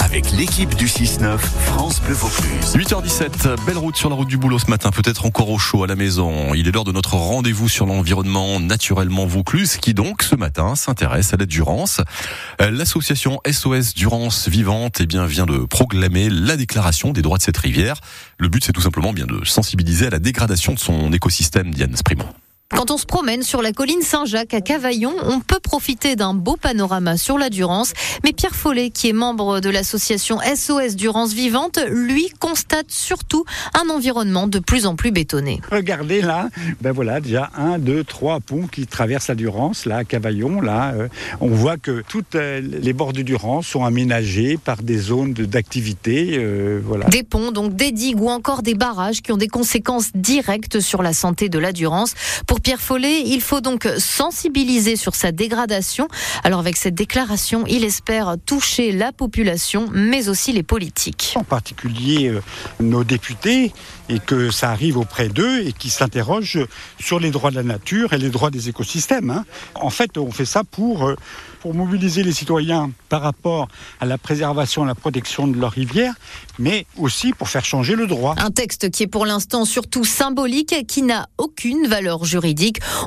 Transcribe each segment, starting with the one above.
avec l'équipe du 6-9 France Bleu Vaucluse. 8h17, belle route sur la route du boulot ce matin, peut-être encore au chaud à la maison. Il est l'heure de notre rendez-vous sur l'environnement naturellement Vaucluse qui donc ce matin s'intéresse à la Durance. Euh, l'association SOS Durance Vivante eh bien, vient de proclamer la déclaration des droits de cette rivière. Le but c'est tout simplement bien de sensibiliser à la dégradation de son écosystème, Diane Sprimont. Quand on se promène sur la colline Saint-Jacques à Cavaillon, on peut profiter d'un beau panorama sur la Durance. Mais Pierre Follet, qui est membre de l'association SOS Durance Vivante, lui constate surtout un environnement de plus en plus bétonné. Regardez là, ben voilà déjà un, deux, trois ponts qui traversent la Durance, là à Cavaillon. Là, euh, on voit que toutes euh, les bords de Durance sont aménagés par des zones d'activité. Euh, voilà. Des ponts, donc des digues ou encore des barrages qui ont des conséquences directes sur la santé de la Durance. Pour Pierre Follet, il faut donc sensibiliser sur sa dégradation. Alors avec cette déclaration, il espère toucher la population, mais aussi les politiques. En particulier euh, nos députés, et que ça arrive auprès d'eux et qui s'interrogent sur les droits de la nature et les droits des écosystèmes. Hein. En fait, on fait ça pour, euh, pour mobiliser les citoyens par rapport à la préservation et la protection de leurs rivières, mais aussi pour faire changer le droit. Un texte qui est pour l'instant surtout symbolique, qui n'a aucune valeur juridique.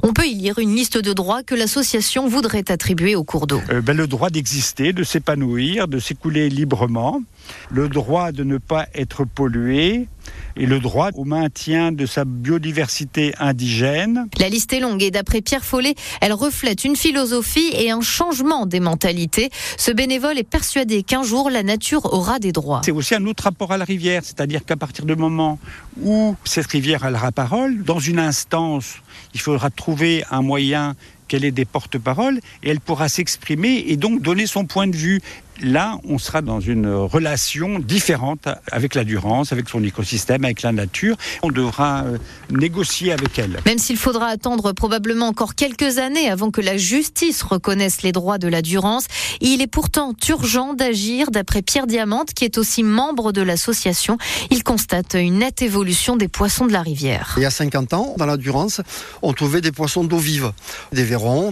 On peut y lire une liste de droits que l'association voudrait attribuer au cours d'eau. Euh, ben, le droit d'exister, de s'épanouir, de s'écouler librement, le droit de ne pas être pollué, et le droit au maintien de sa biodiversité indigène. La liste est longue et d'après Pierre Follet, elle reflète une philosophie et un changement des mentalités. Ce bénévole est persuadé qu'un jour la nature aura des droits. C'est aussi un autre rapport à la rivière, c'est-à-dire qu'à partir du moment où cette rivière a la parole, dans une instance, il faudra trouver un moyen qu'elle ait des porte-paroles et elle pourra s'exprimer et donc donner son point de vue. Là, on sera dans une relation différente avec la Durance, avec son écosystème, avec la nature. On devra euh, négocier avec elle. Même s'il faudra attendre probablement encore quelques années avant que la justice reconnaisse les droits de la Durance, il est pourtant urgent d'agir, d'après Pierre Diamante, qui est aussi membre de l'association. Il constate une nette évolution des poissons de la rivière. Il y a 50 ans, dans la Durance, on trouvait des poissons d'eau vive, des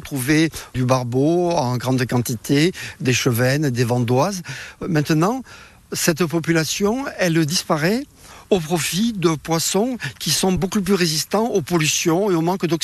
trouvait du barbeau en grande quantité, des chevennes, des vandoises. Maintenant, cette population, elle disparaît au profit de poissons qui sont beaucoup plus résistants aux pollutions et au manque d'oxygène.